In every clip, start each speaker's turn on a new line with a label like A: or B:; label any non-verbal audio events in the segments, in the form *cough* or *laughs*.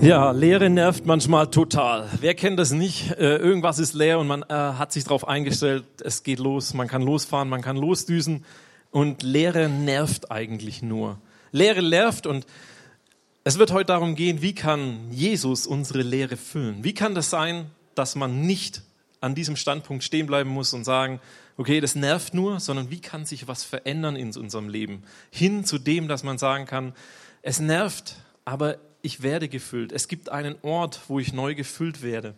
A: Ja, Leere nervt manchmal total. Wer kennt das nicht? Äh, irgendwas ist leer und man äh, hat sich darauf eingestellt, es geht los, man kann losfahren, man kann losdüsen und Leere nervt eigentlich nur. Leere nervt und es wird heute darum gehen, wie kann Jesus unsere Leere füllen? Wie kann das sein, dass man nicht an diesem Standpunkt stehen bleiben muss und sagen, okay, das nervt nur, sondern wie kann sich was verändern in unserem Leben? Hin zu dem, dass man sagen kann, es nervt, aber ich werde gefüllt. Es gibt einen Ort, wo ich neu gefüllt werde.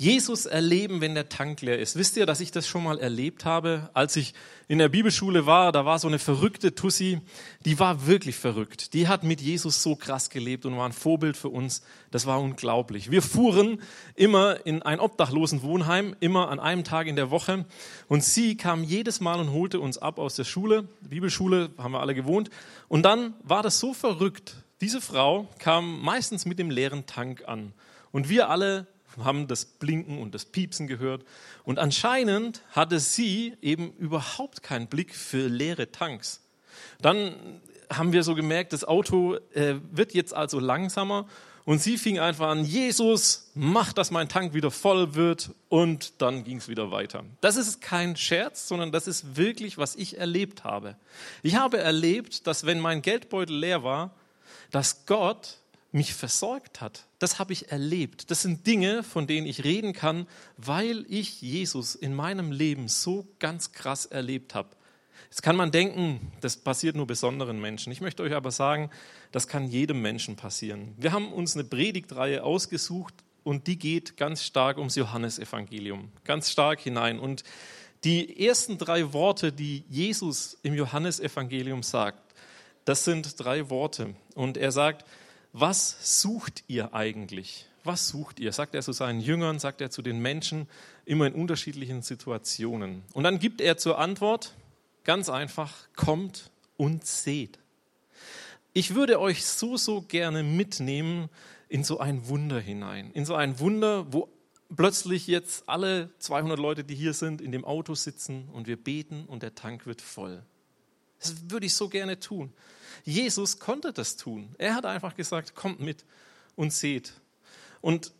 A: Jesus erleben, wenn der Tank leer ist. Wisst ihr, dass ich das schon mal erlebt habe? Als ich in der Bibelschule war, da war so eine verrückte Tussi, die war wirklich verrückt. Die hat mit Jesus so krass gelebt und war ein Vorbild für uns. Das war unglaublich. Wir fuhren immer in ein obdachlosen Wohnheim, immer an einem Tag in der Woche. Und sie kam jedes Mal und holte uns ab aus der Schule. Bibelschule haben wir alle gewohnt. Und dann war das so verrückt, diese Frau kam meistens mit dem leeren Tank an. Und wir alle haben das Blinken und das Piepsen gehört. Und anscheinend hatte sie eben überhaupt keinen Blick für leere Tanks. Dann haben wir so gemerkt, das Auto äh, wird jetzt also langsamer. Und sie fing einfach an, Jesus, mach, dass mein Tank wieder voll wird. Und dann ging es wieder weiter. Das ist kein Scherz, sondern das ist wirklich, was ich erlebt habe. Ich habe erlebt, dass wenn mein Geldbeutel leer war, dass Gott mich versorgt hat. Das habe ich erlebt. Das sind Dinge, von denen ich reden kann, weil ich Jesus in meinem Leben so ganz krass erlebt habe. Jetzt kann man denken, das passiert nur besonderen Menschen. Ich möchte euch aber sagen, das kann jedem Menschen passieren. Wir haben uns eine Predigtreihe ausgesucht und die geht ganz stark ums Johannesevangelium, ganz stark hinein. Und die ersten drei Worte, die Jesus im Johannesevangelium sagt, das sind drei Worte. Und er sagt, was sucht ihr eigentlich? Was sucht ihr? Sagt er zu seinen Jüngern, sagt er zu den Menschen, immer in unterschiedlichen Situationen. Und dann gibt er zur Antwort, ganz einfach, kommt und seht. Ich würde euch so, so gerne mitnehmen in so ein Wunder hinein. In so ein Wunder, wo plötzlich jetzt alle 200 Leute, die hier sind, in dem Auto sitzen und wir beten und der Tank wird voll. Das würde ich so gerne tun. Jesus konnte das tun. Er hat einfach gesagt, kommt mit und seht. Und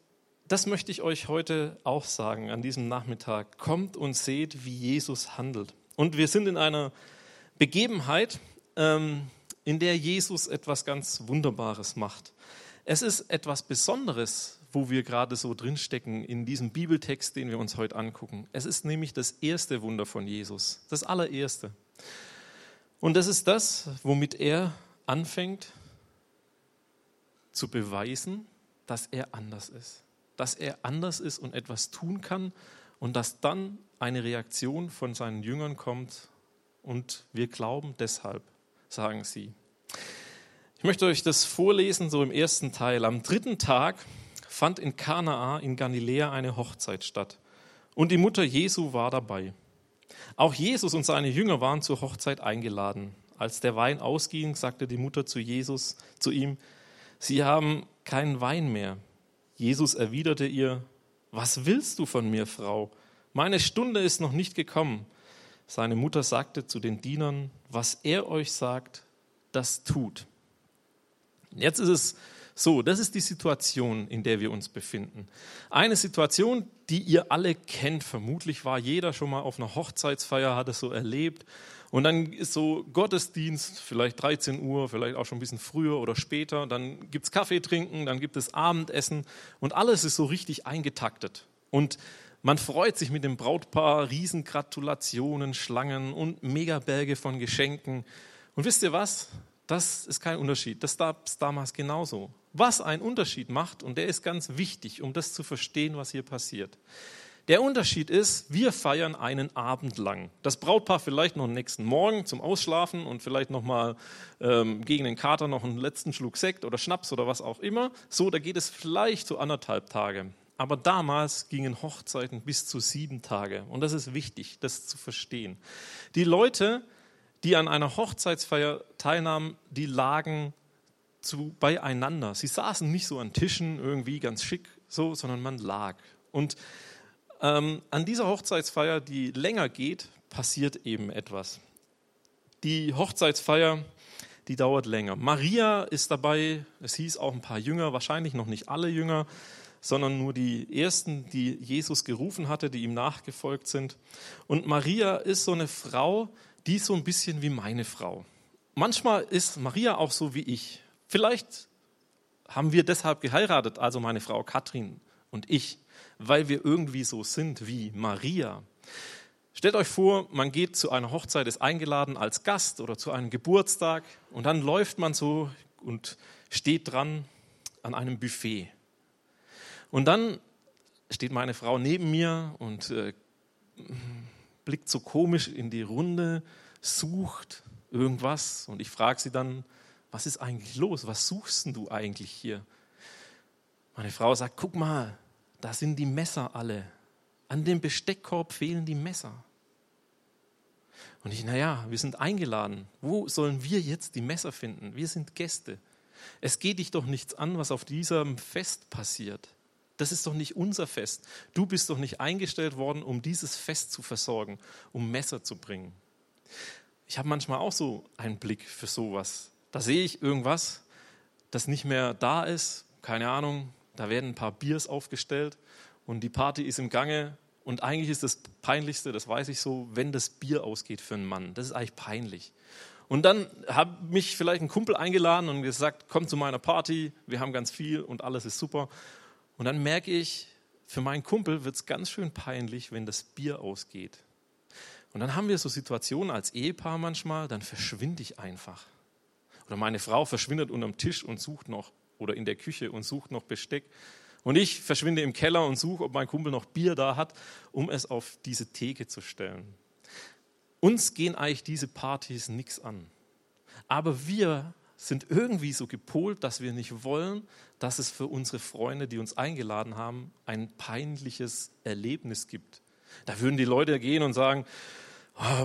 A: das möchte ich euch heute auch sagen an diesem Nachmittag. Kommt und seht, wie Jesus handelt. Und wir sind in einer Begebenheit, ähm, in der Jesus etwas ganz Wunderbares macht. Es ist etwas Besonderes, wo wir gerade so drinstecken in diesem Bibeltext, den wir uns heute angucken. Es ist nämlich das erste Wunder von Jesus, das allererste. Und das ist das, womit er anfängt zu beweisen, dass er anders ist. Dass er anders ist und etwas tun kann und dass dann eine Reaktion von seinen Jüngern kommt und wir glauben deshalb, sagen sie. Ich möchte euch das vorlesen, so im ersten Teil. Am dritten Tag fand in Kanaa in Galiläa eine Hochzeit statt und die Mutter Jesu war dabei. Auch Jesus und seine Jünger waren zur Hochzeit eingeladen. Als der Wein ausging, sagte die Mutter zu Jesus, zu ihm, Sie haben keinen Wein mehr. Jesus erwiderte ihr, Was willst du von mir, Frau? Meine Stunde ist noch nicht gekommen. Seine Mutter sagte zu den Dienern, Was er euch sagt, das tut. Jetzt ist es so, das ist die Situation, in der wir uns befinden. Eine Situation, die ihr alle kennt. Vermutlich war jeder schon mal auf einer Hochzeitsfeier, hat es so erlebt. Und dann ist so Gottesdienst, vielleicht 13 Uhr, vielleicht auch schon ein bisschen früher oder später. Dann gibt es Kaffee trinken, dann gibt es Abendessen und alles ist so richtig eingetaktet. Und man freut sich mit dem Brautpaar, Riesengratulationen, Schlangen und Megaberge von Geschenken. Und wisst ihr was? Das ist kein Unterschied. Das gab es damals genauso. Was einen Unterschied macht, und der ist ganz wichtig, um das zu verstehen, was hier passiert. Der Unterschied ist, wir feiern einen Abend lang. Das Brautpaar vielleicht noch am nächsten Morgen zum Ausschlafen und vielleicht noch mal ähm, gegen den Kater noch einen letzten Schluck Sekt oder Schnaps oder was auch immer. So, da geht es vielleicht so anderthalb Tage. Aber damals gingen Hochzeiten bis zu sieben Tage. Und das ist wichtig, das zu verstehen. Die Leute die an einer Hochzeitsfeier teilnahmen, die lagen zu, beieinander. Sie saßen nicht so an Tischen irgendwie ganz schick so, sondern man lag. Und ähm, an dieser Hochzeitsfeier, die länger geht, passiert eben etwas. Die Hochzeitsfeier, die dauert länger. Maria ist dabei, es hieß auch ein paar Jünger, wahrscheinlich noch nicht alle Jünger, sondern nur die ersten, die Jesus gerufen hatte, die ihm nachgefolgt sind. Und Maria ist so eine Frau, die ist so ein bisschen wie meine Frau. Manchmal ist Maria auch so wie ich. Vielleicht haben wir deshalb geheiratet, also meine Frau Katrin und ich, weil wir irgendwie so sind wie Maria. Stellt euch vor, man geht zu einer Hochzeit, ist eingeladen als Gast oder zu einem Geburtstag und dann läuft man so und steht dran an einem Buffet. Und dann steht meine Frau neben mir und äh, blickt so komisch in die Runde, sucht irgendwas und ich frage sie dann, was ist eigentlich los? Was suchst du eigentlich hier? Meine Frau sagt, guck mal, da sind die Messer alle. An dem Besteckkorb fehlen die Messer. Und ich, naja, wir sind eingeladen. Wo sollen wir jetzt die Messer finden? Wir sind Gäste. Es geht dich doch nichts an, was auf diesem Fest passiert. Das ist doch nicht unser Fest. Du bist doch nicht eingestellt worden, um dieses Fest zu versorgen, um Messer zu bringen. Ich habe manchmal auch so einen Blick für sowas. Da sehe ich irgendwas, das nicht mehr da ist, keine Ahnung, da werden ein paar Biers aufgestellt und die Party ist im Gange und eigentlich ist das Peinlichste, das weiß ich so, wenn das Bier ausgeht für einen Mann. Das ist eigentlich peinlich. Und dann hat mich vielleicht ein Kumpel eingeladen und gesagt, komm zu meiner Party, wir haben ganz viel und alles ist super. Und dann merke ich, für meinen Kumpel wird es ganz schön peinlich, wenn das Bier ausgeht. Und dann haben wir so Situationen als Ehepaar manchmal, dann verschwinde ich einfach. Oder meine Frau verschwindet unterm Tisch und sucht noch, oder in der Küche und sucht noch Besteck. Und ich verschwinde im Keller und suche, ob mein Kumpel noch Bier da hat, um es auf diese Theke zu stellen. Uns gehen eigentlich diese Partys nichts an. Aber wir sind irgendwie so gepolt, dass wir nicht wollen, dass es für unsere Freunde, die uns eingeladen haben, ein peinliches Erlebnis gibt. Da würden die Leute gehen und sagen,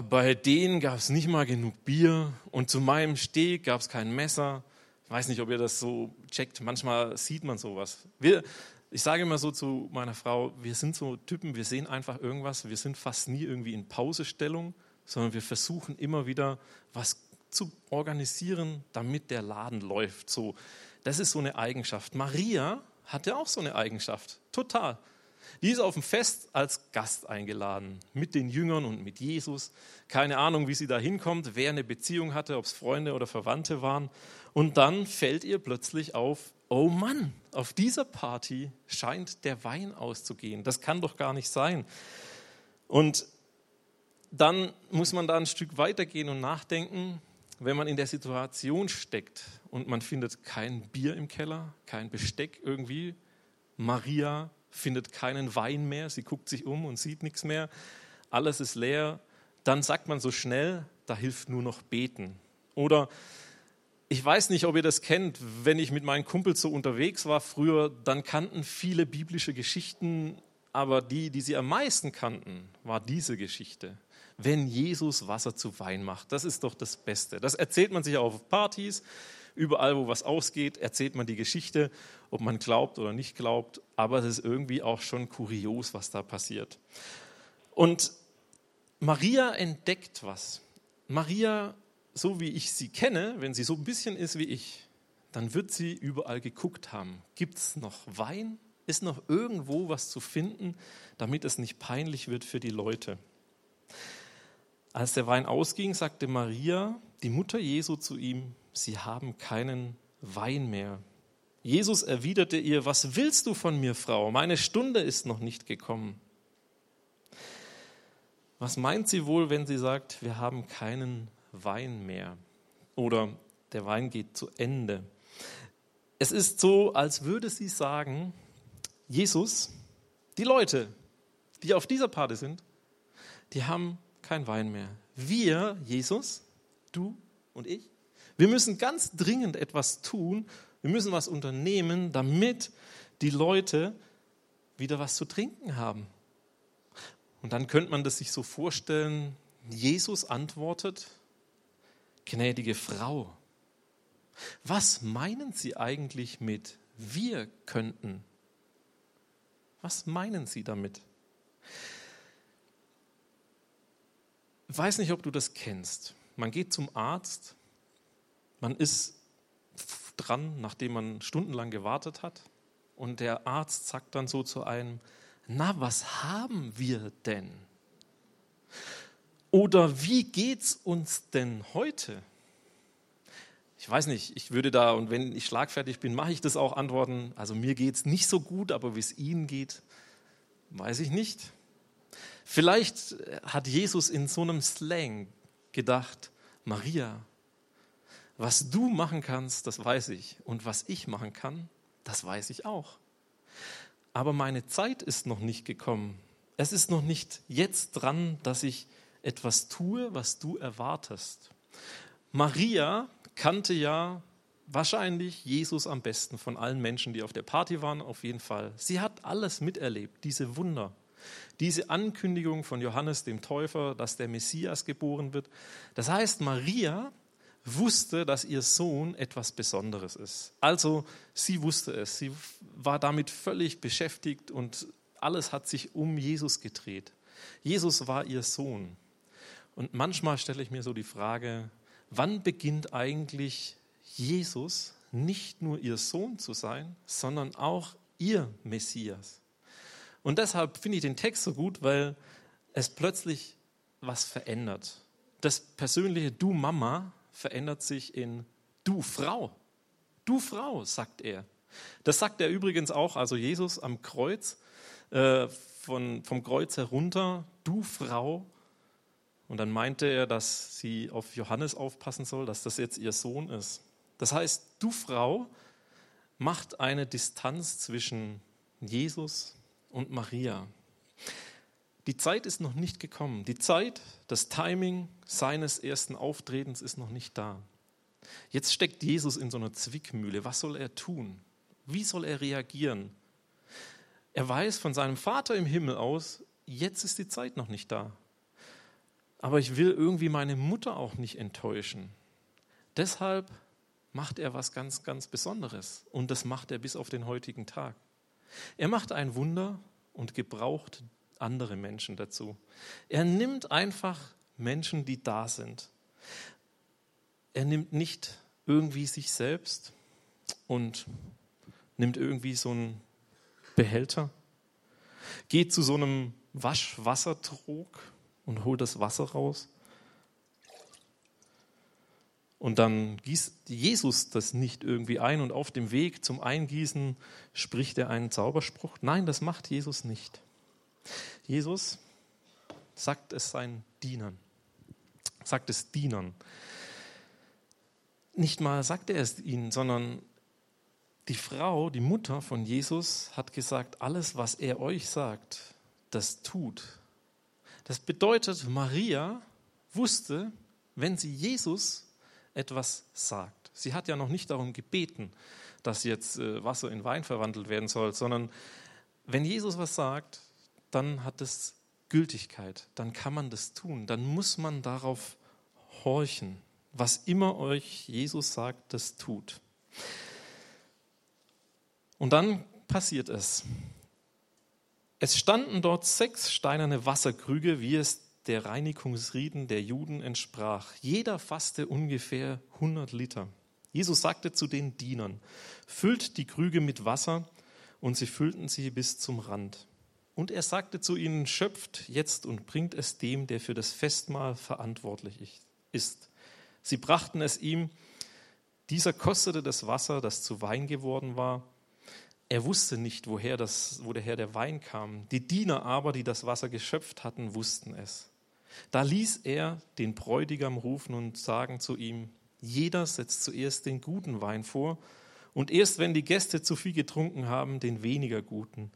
A: bei denen gab es nicht mal genug Bier und zu meinem Steg gab es kein Messer. Ich weiß nicht, ob ihr das so checkt. Manchmal sieht man sowas. Wir, ich sage immer so zu meiner Frau, wir sind so Typen, wir sehen einfach irgendwas, wir sind fast nie irgendwie in Pausestellung, sondern wir versuchen immer wieder was zu organisieren, damit der Laden läuft. So, das ist so eine Eigenschaft. Maria hatte auch so eine Eigenschaft, total. Die ist auf dem Fest als Gast eingeladen, mit den Jüngern und mit Jesus. Keine Ahnung, wie sie da hinkommt, wer eine Beziehung hatte, ob es Freunde oder Verwandte waren. Und dann fällt ihr plötzlich auf, oh Mann, auf dieser Party scheint der Wein auszugehen. Das kann doch gar nicht sein. Und dann muss man da ein Stück weitergehen und nachdenken, wenn man in der Situation steckt und man findet kein Bier im Keller, kein Besteck irgendwie. Maria findet keinen Wein mehr, sie guckt sich um und sieht nichts mehr, alles ist leer, dann sagt man so schnell, da hilft nur noch beten. Oder ich weiß nicht, ob ihr das kennt, wenn ich mit meinen Kumpels so unterwegs war früher, dann kannten viele biblische Geschichten, aber die, die sie am meisten kannten, war diese Geschichte. Wenn Jesus Wasser zu Wein macht, das ist doch das Beste. Das erzählt man sich auch auf Partys, Überall, wo was ausgeht, erzählt man die Geschichte, ob man glaubt oder nicht glaubt, aber es ist irgendwie auch schon kurios, was da passiert. Und Maria entdeckt was. Maria, so wie ich sie kenne, wenn sie so ein bisschen ist wie ich, dann wird sie überall geguckt haben. Gibt es noch Wein? Ist noch irgendwo was zu finden, damit es nicht peinlich wird für die Leute? Als der Wein ausging, sagte Maria, die Mutter Jesu, zu ihm, sie haben keinen Wein mehr. Jesus erwiderte ihr, was willst du von mir, Frau? Meine Stunde ist noch nicht gekommen. Was meint sie wohl, wenn sie sagt, wir haben keinen Wein mehr? Oder der Wein geht zu Ende. Es ist so, als würde sie sagen, Jesus, die Leute, die auf dieser Party sind, die haben kein Wein mehr. Wir, Jesus, du und ich, wir müssen ganz dringend etwas tun. Wir müssen was unternehmen, damit die Leute wieder was zu trinken haben. Und dann könnte man das sich so vorstellen, Jesus antwortet, gnädige Frau, was meinen Sie eigentlich mit wir könnten? Was meinen Sie damit? Ich weiß nicht, ob du das kennst. Man geht zum Arzt Man ist dran, nachdem man stundenlang gewartet hat. Und der Arzt sagt dann so zu einem, na, was haben wir denn? Oder wie geht's uns denn heute? Ich weiß nicht, ich würde da, und wenn ich schlagfertig bin, mache ich das auch antworten. Also mir geht es nicht so gut, aber wie es Ihnen geht, weiß ich nicht. Vielleicht hat Jesus in so einem Slang gedacht, Maria, was du machen kannst, das weiß ich. Und was ich machen kann, das weiß ich auch. Aber meine Zeit ist noch nicht gekommen. Es ist noch nicht jetzt dran, dass ich etwas tue, was du erwartest. Maria kannte ja wahrscheinlich Jesus am besten von allen Menschen, die auf der Party waren, auf jeden Fall. Sie hat alles miterlebt, diese Wunder. Diese Ankündigung von Johannes dem Täufer, dass der Messias geboren wird. Das heißt, Maria wusste, dass ihr Sohn etwas Besonderes ist. Also sie wusste es. Sie war damit völlig beschäftigt und alles hat sich um Jesus gedreht. Jesus war ihr Sohn. Und manchmal stelle ich mir so die Frage, wann beginnt eigentlich Jesus nicht nur ihr Sohn zu sein, sondern auch ihr Messias? Und deshalb finde ich den Text so gut, weil es plötzlich was verändert. Das persönliche Du Mama verändert sich in Du Frau. Du Frau, sagt er. Das sagt er übrigens auch, also Jesus am Kreuz, äh, von, vom Kreuz herunter, du Frau. Und dann meinte er, dass sie auf Johannes aufpassen soll, dass das jetzt ihr Sohn ist. Das heißt, du Frau macht eine Distanz zwischen Jesus und Maria. Die Zeit ist noch nicht gekommen. Die Zeit, das Timing seines ersten Auftretens ist noch nicht da. Jetzt steckt Jesus in so einer Zwickmühle. Was soll er tun? Wie soll er reagieren? Er weiß von seinem Vater im Himmel aus, jetzt ist die Zeit noch nicht da. Aber ich will irgendwie meine Mutter auch nicht enttäuschen. Deshalb macht er was ganz, ganz Besonderes. Und das macht er bis auf den heutigen Tag. Er macht ein Wunder und gebraucht andere Menschen dazu. Er nimmt einfach Menschen, die da sind. Er nimmt nicht irgendwie sich selbst und nimmt irgendwie so einen Behälter, geht zu so einem Waschwassertrog und holt das Wasser raus. Und dann gießt Jesus das nicht irgendwie ein und auf dem Weg zum Eingießen spricht er einen Zauberspruch. Nein, das macht Jesus nicht. Jesus sagt es seinen Dienern, sagt es Dienern. Nicht mal sagt er es ihnen, sondern die Frau, die Mutter von Jesus, hat gesagt, alles, was er euch sagt, das tut. Das bedeutet, Maria wusste, wenn sie Jesus etwas sagt. Sie hat ja noch nicht darum gebeten, dass jetzt äh, Wasser in Wein verwandelt werden soll, sondern wenn Jesus was sagt, dann hat es Gültigkeit, dann kann man das tun, dann muss man darauf horchen. Was immer euch Jesus sagt, das tut. Und dann passiert es. Es standen dort sechs steinerne Wasserkrüge, wie es der Reinigungsrieden der Juden entsprach. Jeder fasste ungefähr 100 Liter. Jesus sagte zu den Dienern, füllt die Krüge mit Wasser, und sie füllten sie bis zum Rand. Und er sagte zu ihnen, schöpft jetzt und bringt es dem, der für das Festmahl verantwortlich ist. Sie brachten es ihm. Dieser kostete das Wasser, das zu Wein geworden war. Er wusste nicht, woher, das, woher der Wein kam. Die Diener aber, die das Wasser geschöpft hatten, wussten es. Da ließ er den Bräutigam rufen und sagen zu ihm, jeder setzt zuerst den guten Wein vor und erst wenn die Gäste zu viel getrunken haben, den weniger guten.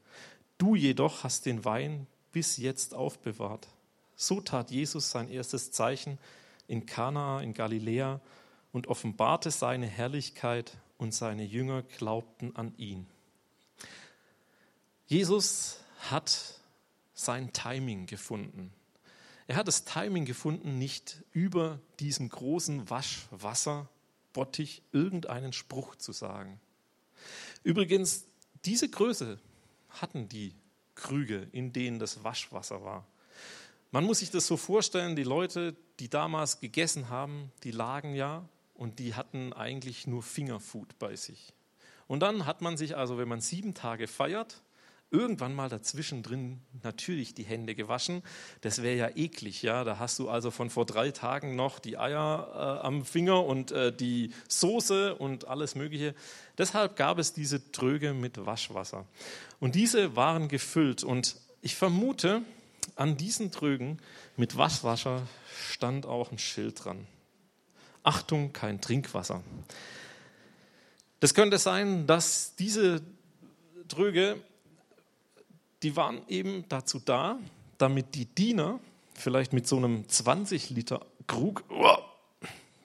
A: Du jedoch hast den Wein bis jetzt aufbewahrt. So tat Jesus sein erstes Zeichen in Kana in Galiläa und offenbarte seine Herrlichkeit und seine Jünger glaubten an ihn. Jesus hat sein Timing gefunden. Er hat das Timing gefunden, nicht über diesem großen Waschwasserbottich irgendeinen Spruch zu sagen. Übrigens, diese Größe hatten die Krüge, in denen das Waschwasser war. Man muss sich das so vorstellen, die Leute, die damals gegessen haben, die lagen ja und die hatten eigentlich nur Fingerfood bei sich. Und dann hat man sich also, wenn man sieben Tage feiert, irgendwann mal dazwischen drin natürlich die Hände gewaschen. Das wäre ja eklig, ja. Da hast du also von vor drei Tagen noch die Eier äh, am Finger und äh, die Soße und alles Mögliche. Deshalb gab es diese Tröge mit Waschwasser. Und diese waren gefüllt. Und ich vermute, an diesen Trögen mit Waschwasser stand auch ein Schild dran. Achtung, kein Trinkwasser. Das könnte sein, dass diese Tröge die waren eben dazu da, damit die Diener vielleicht mit so einem 20 Liter Krug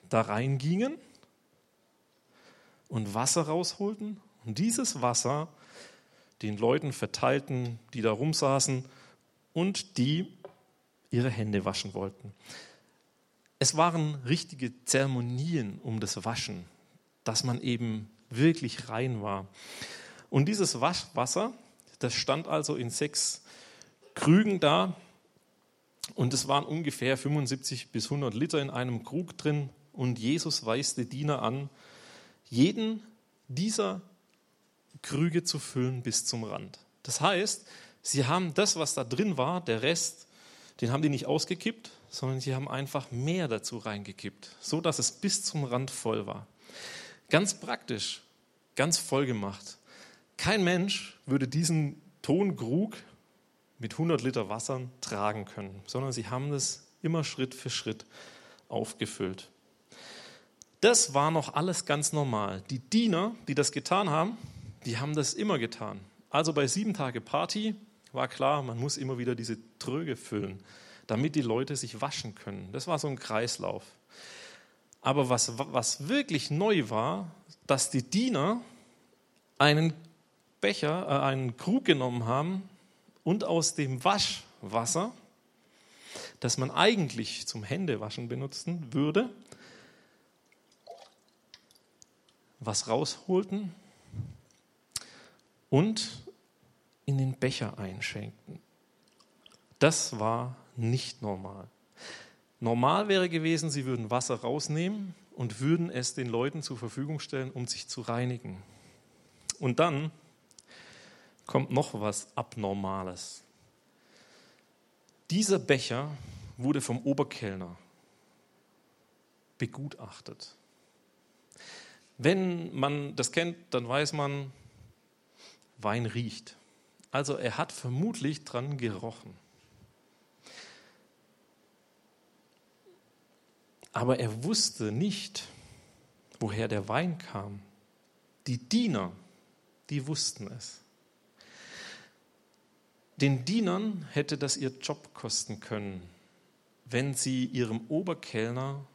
A: da reingingen und Wasser rausholten und dieses Wasser den Leuten verteilten, die da rumsaßen und die ihre Hände waschen wollten. Es waren richtige Zeremonien um das Waschen, dass man eben wirklich rein war. Und dieses Waschwasser, das stand also in sechs Krügen da und es waren ungefähr 75 bis 100 Liter in einem Krug drin. Und Jesus weist die Diener an, jeden dieser Krüge zu füllen bis zum Rand. Das heißt, sie haben das, was da drin war, der Rest, den haben die nicht ausgekippt, sondern sie haben einfach mehr dazu reingekippt, so dass es bis zum Rand voll war. Ganz praktisch, ganz voll gemacht. Kein Mensch würde diesen Tonkrug mit 100 Liter Wasser tragen können, sondern sie haben es immer Schritt für Schritt aufgefüllt. Das war noch alles ganz normal. Die Diener, die das getan haben, die haben das immer getan. Also bei sieben Tage Party war klar, man muss immer wieder diese Tröge füllen, damit die Leute sich waschen können. Das war so ein Kreislauf. Aber was, was wirklich neu war, dass die Diener einen Becher, äh, einen Krug genommen haben und aus dem Waschwasser, das man eigentlich zum Händewaschen benutzen würde, was rausholten und in den Becher einschenkten. Das war nicht normal. Normal wäre gewesen, sie würden Wasser rausnehmen und würden es den Leuten zur Verfügung stellen, um sich zu reinigen. Und dann kommt noch was Abnormales. Dieser Becher wurde vom Oberkellner begutachtet. Wenn man das kennt, dann weiß man, Wein riecht. Also er hat vermutlich dran gerochen. Aber er wusste nicht, woher der Wein kam. Die Diener, die wussten es. Den Dienern hätte das ihr Job kosten können, wenn sie ihrem Oberkellner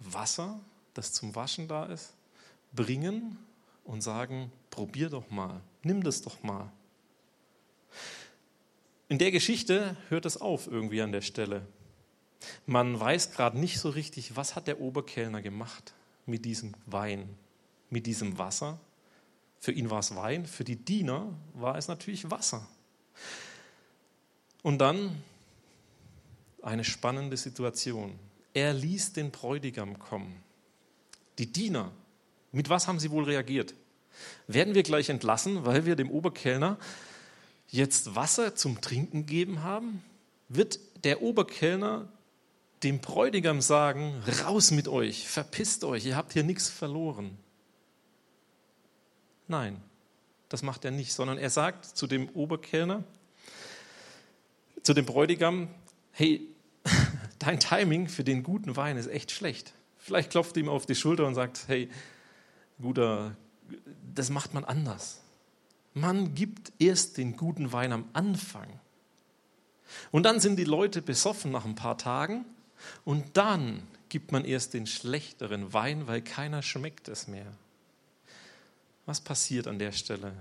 A: Wasser, das zum Waschen da ist, bringen und sagen, probier doch mal, nimm das doch mal. In der Geschichte hört es auf irgendwie an der Stelle. Man weiß gerade nicht so richtig, was hat der Oberkellner gemacht mit diesem Wein, mit diesem Wasser. Für ihn war es Wein, für die Diener war es natürlich Wasser. Und dann eine spannende Situation. Er ließ den Bräutigam kommen. Die Diener, mit was haben sie wohl reagiert? Werden wir gleich entlassen, weil wir dem Oberkellner jetzt Wasser zum Trinken geben haben? Wird der Oberkellner dem Bräutigam sagen, raus mit euch, verpisst euch, ihr habt hier nichts verloren? Nein, das macht er nicht, sondern er sagt zu dem Oberkellner, zu dem Bräutigam, hey, *laughs* dein Timing für den guten Wein ist echt schlecht. Vielleicht klopft ihm auf die Schulter und sagt, hey, guter, das macht man anders. Man gibt erst den guten Wein am Anfang. Und dann sind die Leute besoffen nach ein paar Tagen und dann gibt man erst den schlechteren Wein, weil keiner schmeckt es mehr. Was passiert an der Stelle?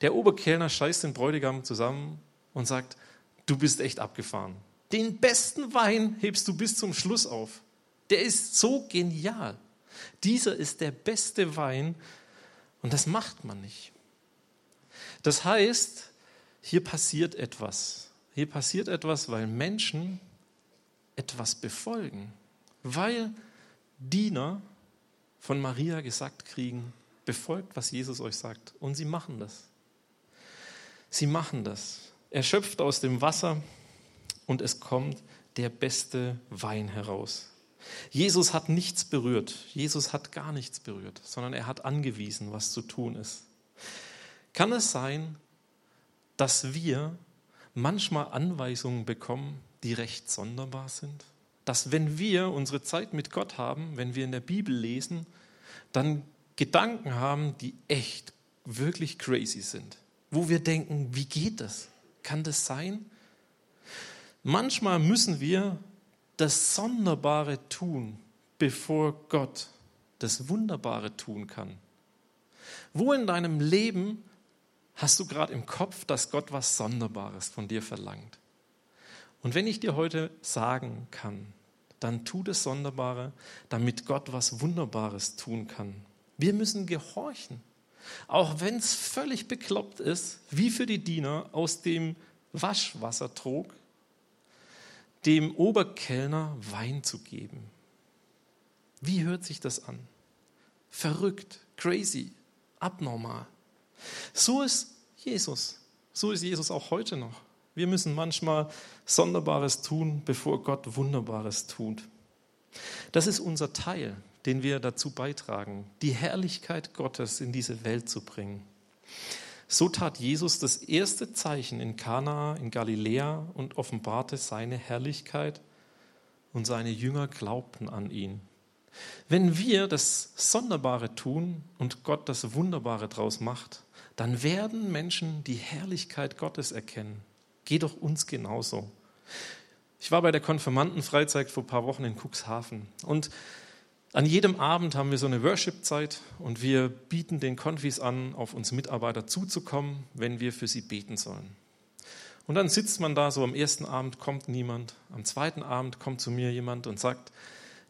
A: Der Oberkellner scheißt den Bräutigam zusammen und sagt, du bist echt abgefahren. Den besten Wein hebst du bis zum Schluss auf. Der ist so genial. Dieser ist der beste Wein und das macht man nicht. Das heißt, hier passiert etwas. Hier passiert etwas, weil Menschen etwas befolgen. Weil Diener von Maria gesagt kriegen, befolgt, was Jesus euch sagt. Und sie machen das. Sie machen das. Er schöpft aus dem Wasser und es kommt der beste Wein heraus. Jesus hat nichts berührt. Jesus hat gar nichts berührt, sondern er hat angewiesen, was zu tun ist. Kann es sein, dass wir manchmal Anweisungen bekommen, die recht sonderbar sind? Dass wenn wir unsere Zeit mit Gott haben, wenn wir in der Bibel lesen, dann Gedanken haben, die echt, wirklich crazy sind. Wo wir denken, wie geht das? Kann das sein? Manchmal müssen wir das Sonderbare tun, bevor Gott das Wunderbare tun kann. Wo in deinem Leben hast du gerade im Kopf, dass Gott was Sonderbares von dir verlangt? Und wenn ich dir heute sagen kann, dann tu das Sonderbare, damit Gott was Wunderbares tun kann. Wir müssen gehorchen. Auch wenn es völlig bekloppt ist, wie für die Diener aus dem Waschwassertrog dem Oberkellner Wein zu geben. Wie hört sich das an? Verrückt, crazy, abnormal. So ist Jesus. So ist Jesus auch heute noch. Wir müssen manchmal Sonderbares tun, bevor Gott Wunderbares tut. Das ist unser Teil den wir dazu beitragen, die Herrlichkeit Gottes in diese Welt zu bringen. So tat Jesus das erste Zeichen in Kana in Galiläa und offenbarte seine Herrlichkeit und seine Jünger glaubten an ihn. Wenn wir das Sonderbare tun und Gott das Wunderbare draus macht, dann werden Menschen die Herrlichkeit Gottes erkennen. Geht doch uns genauso. Ich war bei der Konfirmandenfreizeit vor ein paar Wochen in Cuxhaven und an jedem Abend haben wir so eine Worship-Zeit und wir bieten den Konfis an, auf uns Mitarbeiter zuzukommen, wenn wir für sie beten sollen. Und dann sitzt man da, so am ersten Abend kommt niemand, am zweiten Abend kommt zu mir jemand und sagt,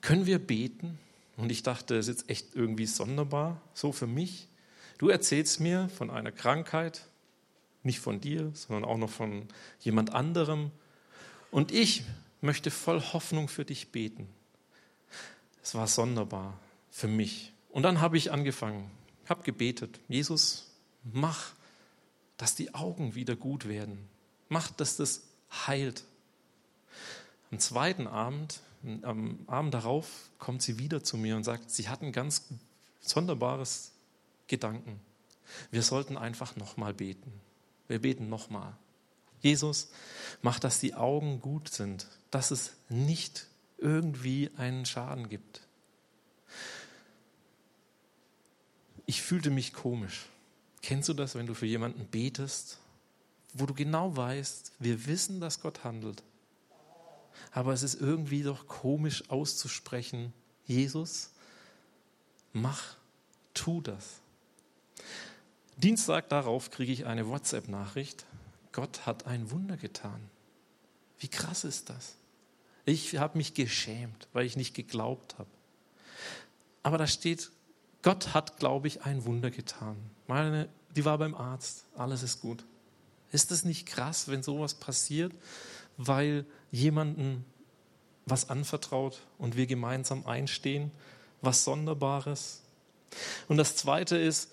A: können wir beten? Und ich dachte, das ist jetzt echt irgendwie sonderbar, so für mich. Du erzählst mir von einer Krankheit, nicht von dir, sondern auch noch von jemand anderem. Und ich möchte voll Hoffnung für dich beten. Es war sonderbar für mich. Und dann habe ich angefangen, habe gebetet, Jesus, mach, dass die Augen wieder gut werden. Mach, dass das heilt. Am zweiten Abend, am Abend darauf, kommt sie wieder zu mir und sagt, sie hat ein ganz sonderbares Gedanken. Wir sollten einfach nochmal beten. Wir beten nochmal. Jesus, mach, dass die Augen gut sind, dass es nicht irgendwie einen Schaden gibt. Ich fühlte mich komisch. Kennst du das, wenn du für jemanden betest, wo du genau weißt, wir wissen, dass Gott handelt, aber es ist irgendwie doch komisch auszusprechen, Jesus, mach, tu das. Dienstag darauf kriege ich eine WhatsApp-Nachricht, Gott hat ein Wunder getan. Wie krass ist das? Ich habe mich geschämt, weil ich nicht geglaubt habe. Aber da steht, Gott hat, glaube ich, ein Wunder getan. Meine, die war beim Arzt, alles ist gut. Ist das nicht krass, wenn sowas passiert, weil jemandem was anvertraut und wir gemeinsam einstehen? Was Sonderbares. Und das Zweite ist,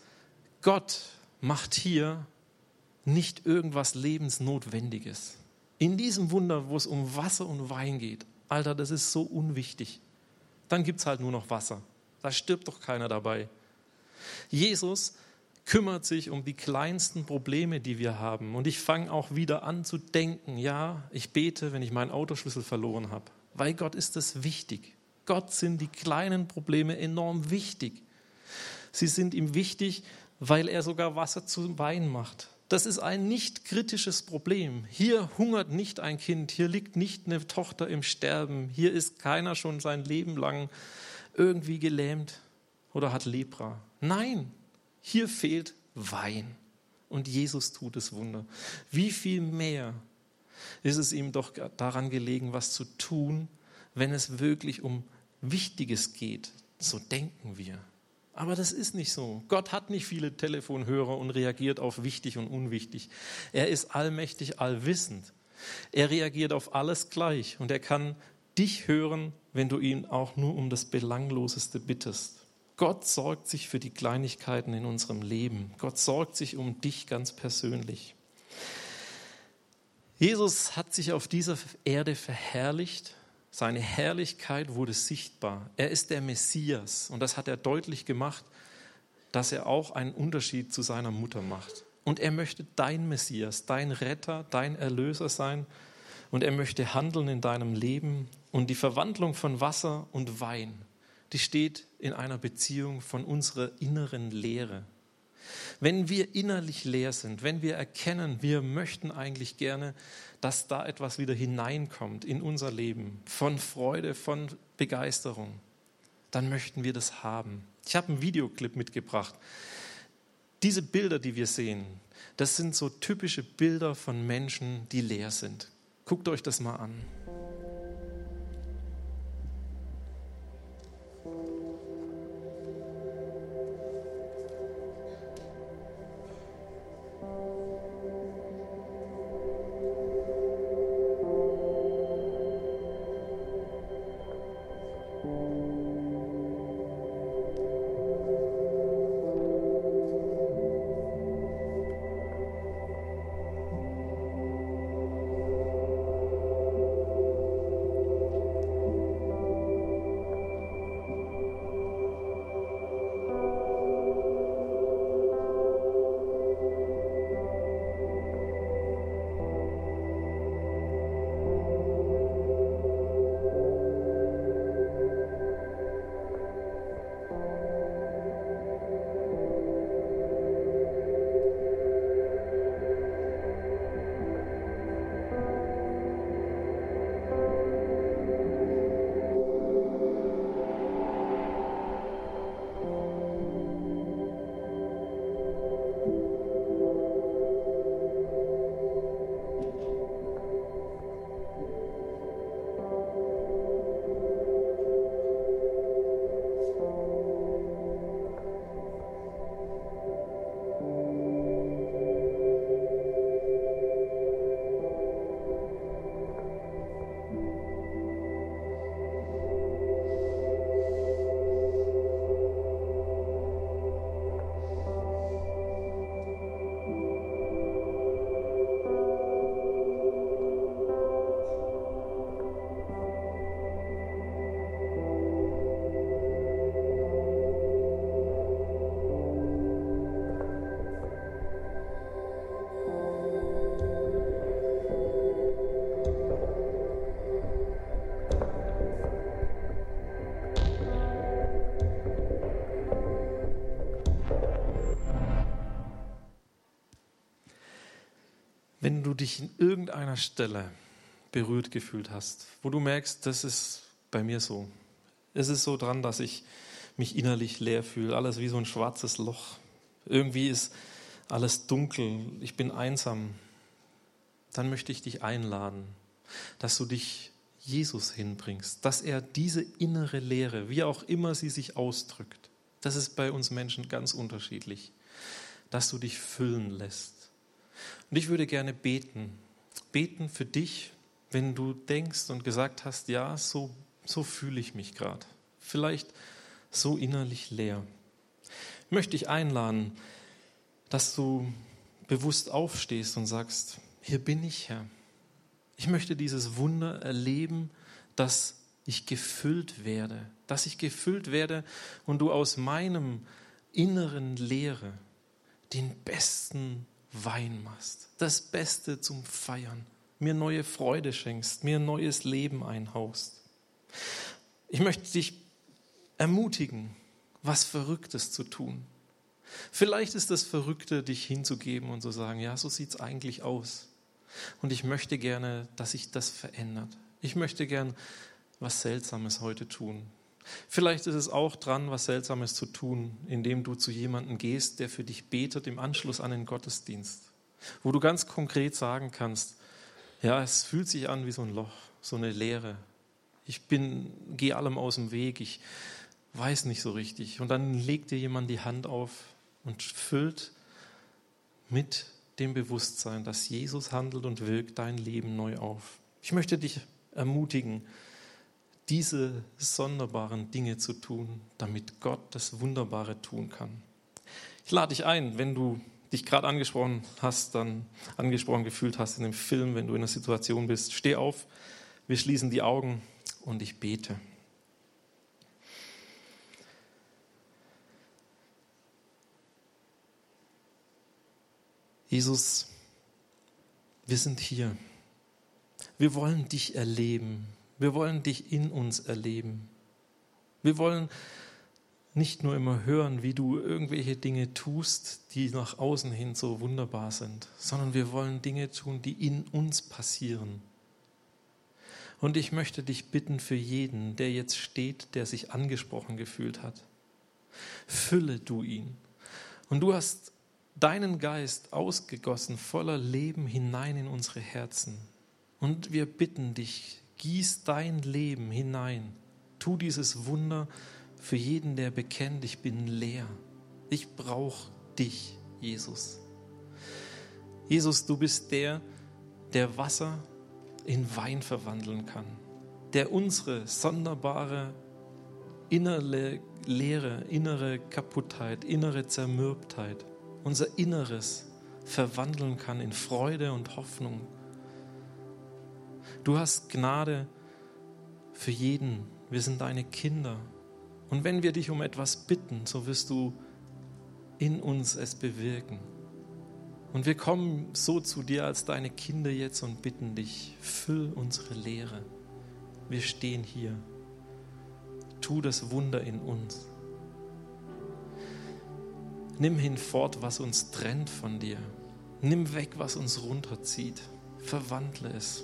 A: Gott macht hier nicht irgendwas Lebensnotwendiges. In diesem Wunder, wo es um Wasser und Wein geht, Alter, das ist so unwichtig. Dann gibt es halt nur noch Wasser. Da stirbt doch keiner dabei. Jesus kümmert sich um die kleinsten Probleme, die wir haben. Und ich fange auch wieder an zu denken, ja, ich bete, wenn ich meinen Autoschlüssel verloren habe. Weil Gott ist das wichtig. Gott sind die kleinen Probleme enorm wichtig. Sie sind ihm wichtig, weil er sogar Wasser zu Wein macht. Das ist ein nicht kritisches Problem. Hier hungert nicht ein Kind, hier liegt nicht eine Tochter im Sterben, hier ist keiner schon sein Leben lang irgendwie gelähmt oder hat Lepra. Nein, hier fehlt Wein und Jesus tut es Wunder. Wie viel mehr ist es ihm doch daran gelegen, was zu tun, wenn es wirklich um Wichtiges geht. So denken wir. Aber das ist nicht so. Gott hat nicht viele Telefonhörer und reagiert auf wichtig und unwichtig. Er ist allmächtig, allwissend. Er reagiert auf alles gleich und er kann dich hören, wenn du ihn auch nur um das Belangloseste bittest. Gott sorgt sich für die Kleinigkeiten in unserem Leben. Gott sorgt sich um dich ganz persönlich. Jesus hat sich auf dieser Erde verherrlicht. Seine Herrlichkeit wurde sichtbar. Er ist der Messias und das hat er deutlich gemacht, dass er auch einen Unterschied zu seiner Mutter macht. Und er möchte dein Messias, dein Retter, dein Erlöser sein. Und er möchte handeln in deinem Leben. Und die Verwandlung von Wasser und Wein, die steht in einer Beziehung von unserer inneren Lehre. Wenn wir innerlich leer sind, wenn wir erkennen, wir möchten eigentlich gerne, dass da etwas wieder hineinkommt in unser Leben, von Freude, von Begeisterung, dann möchten wir das haben. Ich habe einen Videoclip mitgebracht. Diese Bilder, die wir sehen, das sind so typische Bilder von Menschen, die leer sind. Guckt euch das mal an. Wenn du dich in irgendeiner Stelle berührt gefühlt hast, wo du merkst, das ist bei mir so. Es ist so dran, dass ich mich innerlich leer fühle, alles wie so ein schwarzes Loch. Irgendwie ist alles dunkel, ich bin einsam. Dann möchte ich dich einladen, dass du dich Jesus hinbringst, dass er diese innere Leere, wie auch immer sie sich ausdrückt, das ist bei uns Menschen ganz unterschiedlich, dass du dich füllen lässt und ich würde gerne beten. Beten für dich, wenn du denkst und gesagt hast, ja, so, so fühle ich mich gerade. Vielleicht so innerlich leer. Ich möchte dich einladen, dass du bewusst aufstehst und sagst, hier bin ich, Herr. Ich möchte dieses Wunder erleben, dass ich gefüllt werde, dass ich gefüllt werde und du aus meinem inneren Leere den besten Wein machst, das Beste zum Feiern, mir neue Freude schenkst, mir ein neues Leben einhaust. Ich möchte dich ermutigen, was Verrücktes zu tun. Vielleicht ist das Verrückte, dich hinzugeben und zu sagen, ja, so sieht es eigentlich aus. Und ich möchte gerne, dass sich das verändert. Ich möchte gern was Seltsames heute tun. Vielleicht ist es auch dran, was Seltsames zu tun, indem du zu jemandem gehst, der für dich betet im Anschluss an den Gottesdienst, wo du ganz konkret sagen kannst, ja, es fühlt sich an wie so ein Loch, so eine Leere. Ich bin, gehe allem aus dem Weg, ich weiß nicht so richtig. Und dann legt dir jemand die Hand auf und füllt mit dem Bewusstsein, dass Jesus handelt und wirkt dein Leben neu auf. Ich möchte dich ermutigen, diese sonderbaren Dinge zu tun, damit Gott das Wunderbare tun kann. Ich lade dich ein, wenn du dich gerade angesprochen hast, dann angesprochen gefühlt hast in dem Film, wenn du in einer Situation bist, steh auf, wir schließen die Augen und ich bete. Jesus, wir sind hier. Wir wollen dich erleben. Wir wollen dich in uns erleben. Wir wollen nicht nur immer hören, wie du irgendwelche Dinge tust, die nach außen hin so wunderbar sind, sondern wir wollen Dinge tun, die in uns passieren. Und ich möchte dich bitten für jeden, der jetzt steht, der sich angesprochen gefühlt hat. Fülle du ihn. Und du hast deinen Geist ausgegossen voller Leben hinein in unsere Herzen. Und wir bitten dich, gieß dein Leben hinein. Tu dieses Wunder für jeden, der bekennt, ich bin leer. Ich brauche dich, Jesus. Jesus, du bist der, der Wasser in Wein verwandeln kann, der unsere sonderbare innere Leere, innere Kaputtheit, innere Zermürbtheit, unser Inneres verwandeln kann in Freude und Hoffnung. Du hast Gnade für jeden. Wir sind deine Kinder. Und wenn wir dich um etwas bitten, so wirst du in uns es bewirken. Und wir kommen so zu dir als deine Kinder jetzt und bitten dich, füll unsere Lehre. Wir stehen hier. Tu das Wunder in uns. Nimm hinfort, was uns trennt von dir. Nimm weg, was uns runterzieht. Verwandle es.